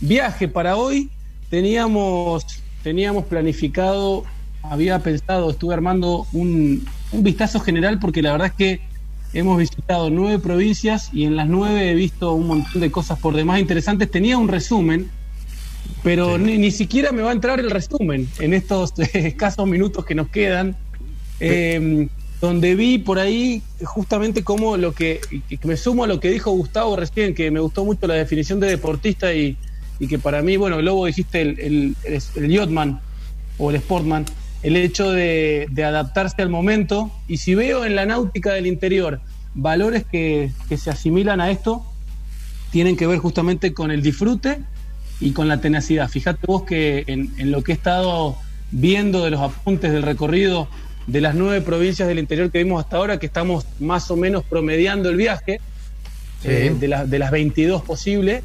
Viaje para hoy, teníamos, teníamos planificado, había pensado, estuve armando un, un vistazo general porque la verdad es que hemos visitado nueve provincias y en las nueve he visto un montón de cosas por demás interesantes. Tenía un resumen, pero ni, ni, siquiera me va a entrar el resumen en estos escasos minutos que nos quedan. Eh, donde vi por ahí justamente como lo que, que, me sumo a lo que dijo Gustavo recién, que me gustó mucho la definición de deportista y, y que para mí, bueno, Lobo dijiste el, el, el, el yachtman o el sportman, el hecho de, de, adaptarse al momento. Y si veo en la náutica del interior valores que, que se asimilan a esto, tienen que ver justamente con el disfrute y con la tenacidad. Fíjate vos que en, en lo que he estado viendo de los apuntes del recorrido, de las nueve provincias del interior que vimos hasta ahora, que estamos más o menos promediando el viaje, sí. eh, de, la, de, las 22 posibles,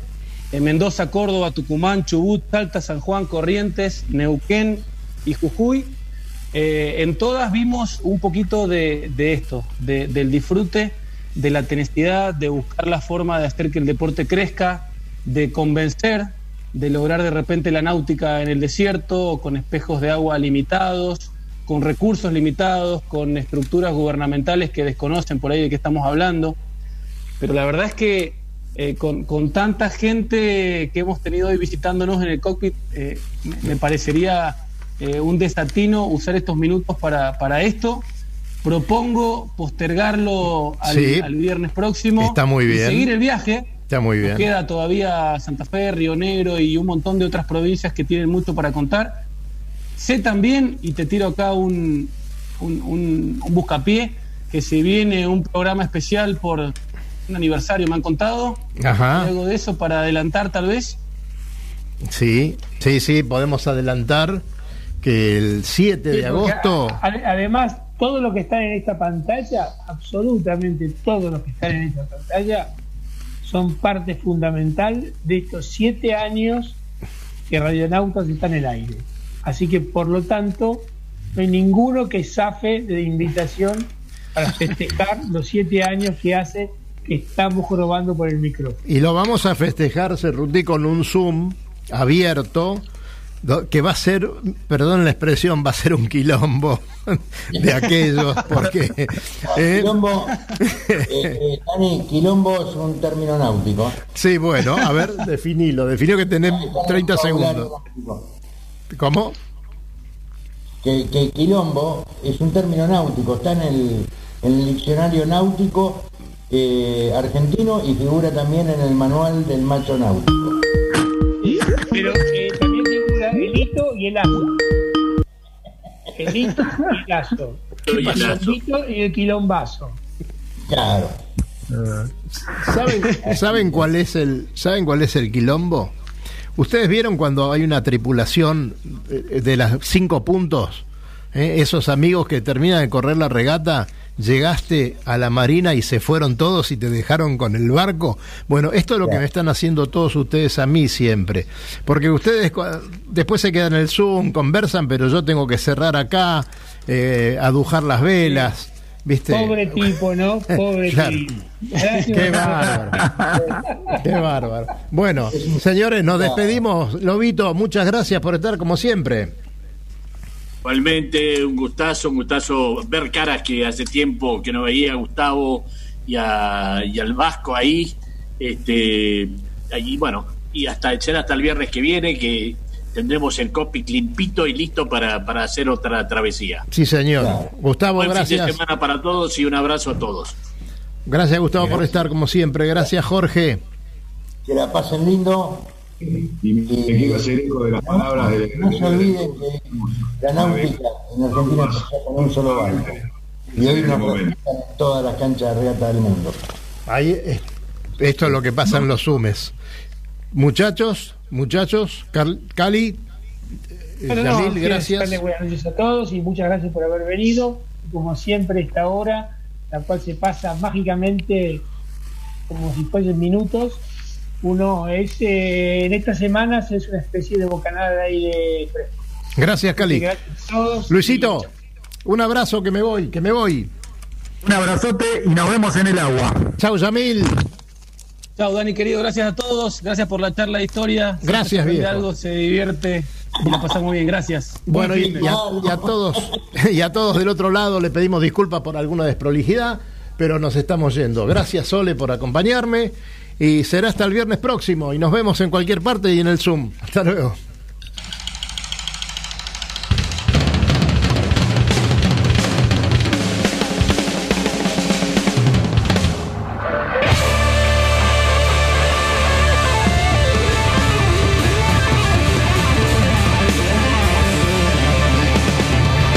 en Mendoza, Córdoba, Tucumán, Chubut, Salta, San Juan, Corrientes, Neuquén y Jujuy. Eh, en todas vimos un poquito de, de esto, de, del disfrute, de la tenacidad, de buscar la forma de hacer que el deporte crezca, de convencer, de lograr de repente la náutica en el desierto, con espejos de agua limitados, con recursos limitados, con estructuras gubernamentales que desconocen por ahí de qué estamos hablando. Pero la verdad es que eh, con, con, tanta gente que hemos tenido hoy visitándonos en el cockpit, eh, me parecería eh, un desatino usar estos minutos para, para esto. Propongo postergarlo al, sí, al, viernes próximo. Está muy bien. Y seguir el viaje. Está muy bien. Nos queda todavía Santa Fe, Río Negro y un montón de otras provincias que tienen mucho para contar Sé también, y te tiro acá un, un, un, un buscapié, que se viene un programa especial por un aniversario, me han contado. Ajá. Algo de eso para adelantar tal vez. Sí, sí, sí, podemos adelantar que el 7 de agosto... Además, todo lo que está en esta pantalla, absolutamente todo lo que está en esta pantalla, son parte fundamental de estos siete años que Radionautas está en el aire. Así que, por lo tanto, no hay ninguno que zafe de invitación para festejar los siete años que hace que estamos robando por el micrófono. Y lo vamos a festejar, Cerruti, con un Zoom abierto que va a ser, perdón la expresión, va a ser un quilombo de aquellos, porque... Eh, quilombo, eh, eh, Dani, quilombo es un término náutico. Sí, bueno, a ver, definilo, definilo que tenés 30 segundos. ¿Cómo? Que, que, quilombo es un término náutico, está en el, en el diccionario náutico eh, argentino y figura también en el manual del macho náutico. Pero eh, el hito y el aso. El hito y el aso. El hito y el quilombazo. Claro. ¿Saben, ¿Saben cuál es el ¿Saben cuál es el quilombo? Ustedes vieron cuando hay una tripulación de las cinco puntos, ¿Eh? esos amigos que terminan de correr la regata, llegaste a la marina y se fueron todos y te dejaron con el barco. Bueno, esto es lo que me están haciendo todos ustedes a mí siempre, porque ustedes después se quedan en el Zoom, conversan, pero yo tengo que cerrar acá, eh, adujar las velas. ¿Viste? Pobre tipo, ¿no? Pobre claro. tipo. Qué bárbaro. Qué bárbaro. Bueno, señores, nos despedimos. Lobito, muchas gracias por estar como siempre. Igualmente, un gustazo, un gustazo ver caras que hace tiempo que no veía a Gustavo y, a, y al Vasco ahí. Este, allí, bueno, y hasta ser hasta el viernes que viene, que tendremos el copy limpito y listo para, para hacer otra travesía. Sí, señor. Claro. Gustavo, Buen gracias. Fin de semana para todos y un abrazo a todos. Gracias, Gustavo, gracias. por estar como siempre. Gracias, Jorge. Que la pasen lindo. Y me quiero hacer eco de las palabras de. No se olviden que la náutica en Argentina empezó con un solo barco. Y hoy nos representan en todas las canchas de regata del mundo. Ahí, esto es lo que pasa en los Sumes. Muchachos, muchachos, Cali, Pero Yamil, no, gracias. Buenas noches a todos y muchas gracias por haber venido. Como siempre, esta hora, la cual se pasa mágicamente como si fuesen minutos. Uno es, eh, en estas semanas es una especie de bocanada de aire fresco. Gracias, Cali. Gracias a todos Luisito, y... un abrazo que me voy, que me voy. Un abrazote y nos vemos en el agua. Chau, Yamil. Chao, Dani, querido. Gracias a todos. Gracias por la charla de historia. Gracias, bien. algo, se divierte y la pasamos muy bien. Gracias. Bueno, y, y a, y a todos, y a todos del otro lado le pedimos disculpas por alguna desprolijidad, pero nos estamos yendo. Gracias, Sole, por acompañarme. Y será hasta el viernes próximo. Y nos vemos en cualquier parte y en el Zoom. Hasta luego.